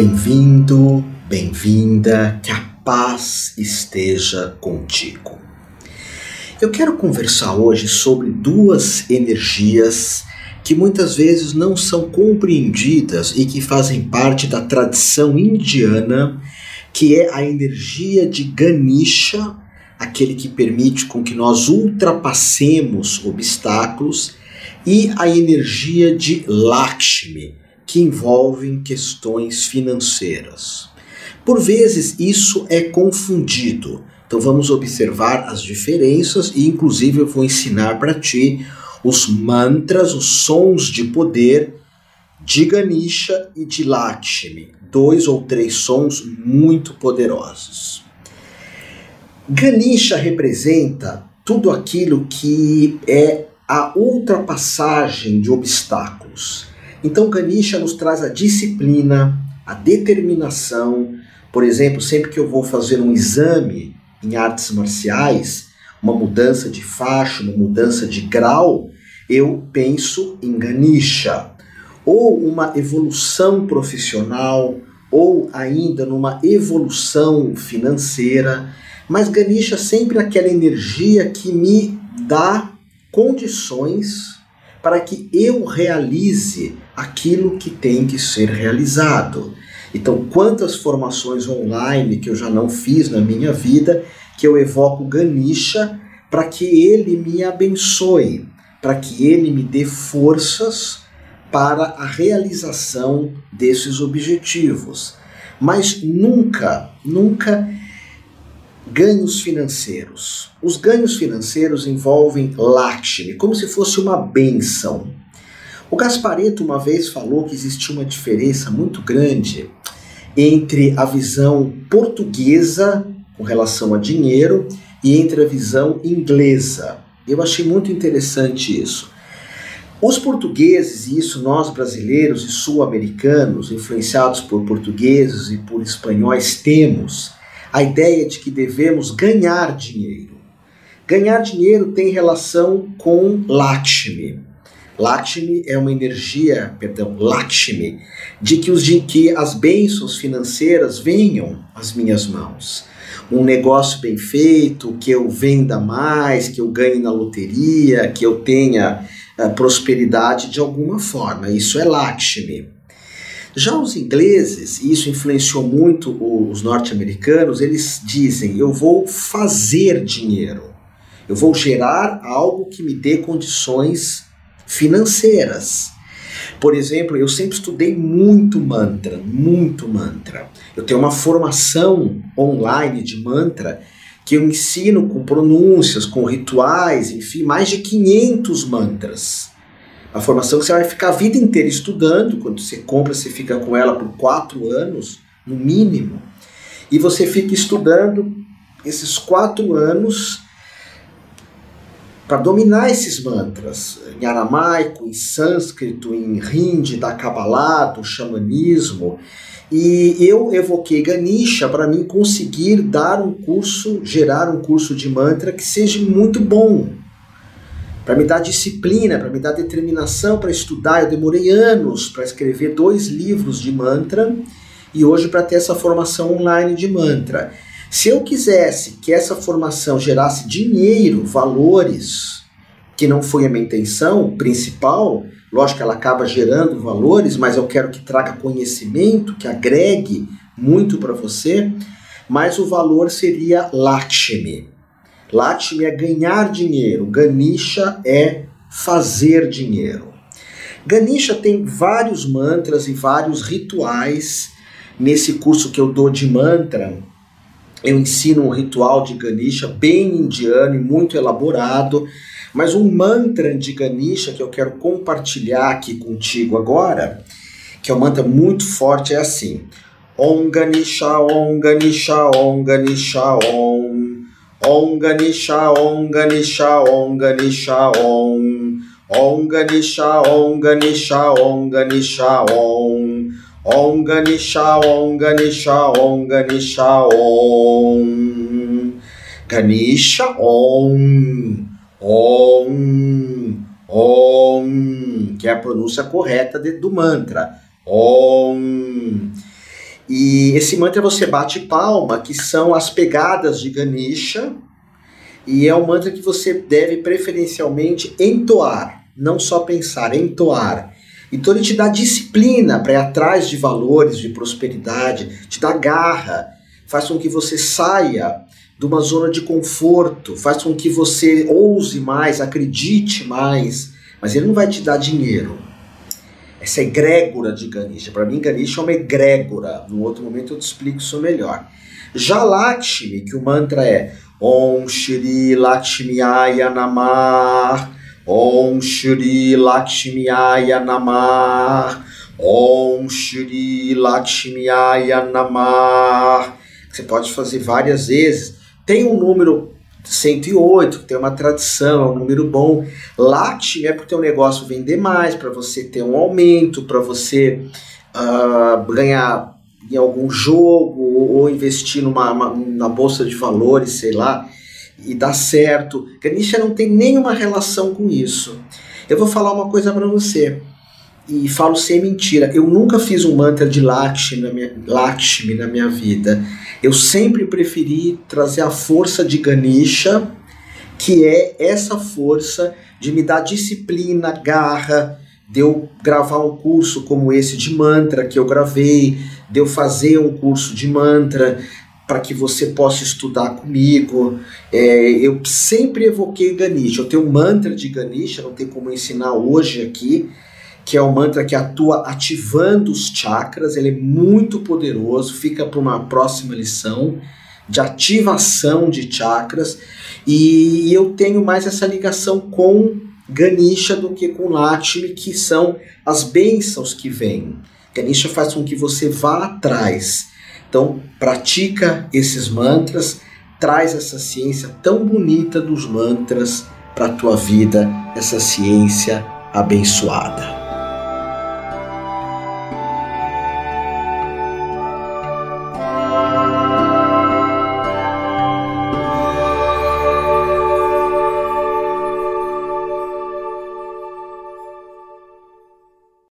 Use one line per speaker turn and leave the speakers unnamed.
Bem-vindo, bem-vinda, que a paz esteja contigo. Eu quero conversar hoje sobre duas energias que muitas vezes não são compreendidas e que fazem parte da tradição indiana, que é a energia de Ganesha, aquele que permite com que nós ultrapassemos obstáculos, e a energia de Lakshmi, que envolvem questões financeiras. Por vezes isso é confundido. Então vamos observar as diferenças e inclusive eu vou ensinar para ti os mantras, os sons de poder de Ganesha e de Lakshmi, dois ou três sons muito poderosos. Ganesha representa tudo aquilo que é a ultrapassagem de obstáculos. Então, Ganesha nos traz a disciplina, a determinação. Por exemplo, sempre que eu vou fazer um exame em artes marciais, uma mudança de faixa, uma mudança de grau, eu penso em Ganesha. Ou uma evolução profissional, ou ainda numa evolução financeira. Mas Ganesha sempre aquela energia que me dá condições para que eu realize aquilo que tem que ser realizado. Então, quantas formações online que eu já não fiz na minha vida, que eu evoco Ganesha para que ele me abençoe, para que ele me dê forças para a realização desses objetivos. Mas nunca, nunca ganhos financeiros. Os ganhos financeiros envolvem Lakshmi, como se fosse uma benção. O Gaspareto uma vez falou que existia uma diferença muito grande entre a visão portuguesa com relação a dinheiro e entre a visão inglesa. Eu achei muito interessante isso. Os portugueses, e isso nós brasileiros e sul-americanos, influenciados por portugueses e por espanhóis, temos a ideia de que devemos ganhar dinheiro. Ganhar dinheiro tem relação com Lakshmi. Lakshmi é uma energia, perdão, Lakshmi, de que, os, de que as bênçãos financeiras venham às minhas mãos. Um negócio bem feito, que eu venda mais, que eu ganhe na loteria, que eu tenha uh, prosperidade de alguma forma. Isso é Lakshmi. Já os ingleses, e isso influenciou muito os norte-americanos, eles dizem: eu vou fazer dinheiro, eu vou gerar algo que me dê condições financeiras. Por exemplo, eu sempre estudei muito mantra, muito mantra. Eu tenho uma formação online de mantra que eu ensino com pronúncias, com rituais, enfim, mais de 500 mantras. A formação que você vai ficar a vida inteira estudando, quando você compra, você fica com ela por quatro anos, no mínimo, e você fica estudando esses quatro anos para dominar esses mantras em aramaico, em sânscrito, em hindi, da Kabbalah, do xamanismo. E eu evoquei Ganesha para mim conseguir dar um curso, gerar um curso de mantra que seja muito bom, para me dar disciplina, para me dar determinação para estudar. Eu demorei anos para escrever dois livros de mantra e hoje para ter essa formação online de mantra. Se eu quisesse que essa formação gerasse dinheiro, valores, que não foi a minha intenção principal, lógico que ela acaba gerando valores, mas eu quero que traga conhecimento, que agregue muito para você, mas o valor seria Lakshmi. Lakshmi é ganhar dinheiro, Ganesha é fazer dinheiro. Ganesha tem vários mantras e vários rituais. Nesse curso que eu dou de mantra, eu ensino um ritual de Ganesha bem indiano e muito elaborado, mas um mantra de Ganesha que eu quero compartilhar aqui contigo agora, que é um mantra muito forte, é assim: Om Ganesha, Om Ganesha, Om Ganesha, Om. Om Ganesha, Om Ganesha, Om Ganesha, Om. Om Ganesha, Om Ganesha, Om Ganesha, Om. Om Ganesha, Om Ganesha, Om Ganesha, Om. Ganesha, Om. Om. Om. Que é a pronúncia correta do mantra. Om. E esse mantra você bate palma, que são as pegadas de Ganesha, e é um mantra que você deve preferencialmente entoar, não só pensar, entoar. Então ele te dá disciplina para ir atrás de valores, de prosperidade, te dá garra, faz com que você saia de uma zona de conforto, faz com que você ouse mais, acredite mais, mas ele não vai te dar dinheiro. Essa egrégora de Ganesha. Para mim, Ganesha é uma egrégora. No outro momento eu te explico isso melhor. Já Lakshmi, que o mantra é Om Shri Lakshmiaya Namah, Om Shri Lakshmiaya Namah, Om Shri Lakshmiaya Namah. Você pode fazer várias vezes. Tem um número 108, que tem uma tradição, é um número bom. Lakshmi é porque o negócio vender mais, para você ter um aumento, para você uh, ganhar em algum jogo ou investir numa uma, na bolsa de valores, sei lá, e dar certo. Ganesha não tem nenhuma relação com isso. Eu vou falar uma coisa para você e falo sem mentira. Eu nunca fiz um mantra de Lakshmi na minha, Lakshmi na minha vida. Eu sempre preferi trazer a força de Ganesha, que é essa força de me dar disciplina, garra, de eu gravar um curso como esse de mantra que eu gravei, de eu fazer um curso de mantra para que você possa estudar comigo. É, eu sempre evoquei Ganesha. Eu tenho um mantra de Ganesha, não tem como ensinar hoje aqui, que é um mantra que atua ativando os chakras, ele é muito poderoso, fica para uma próxima lição de ativação de chakras, e eu tenho mais essa ligação com Ganesha do que com Lakshmi, que são as bênçãos que vêm. Ganesha faz com que você vá atrás. Então, pratica esses mantras, traz essa ciência tão bonita dos mantras para a tua vida, essa ciência abençoada.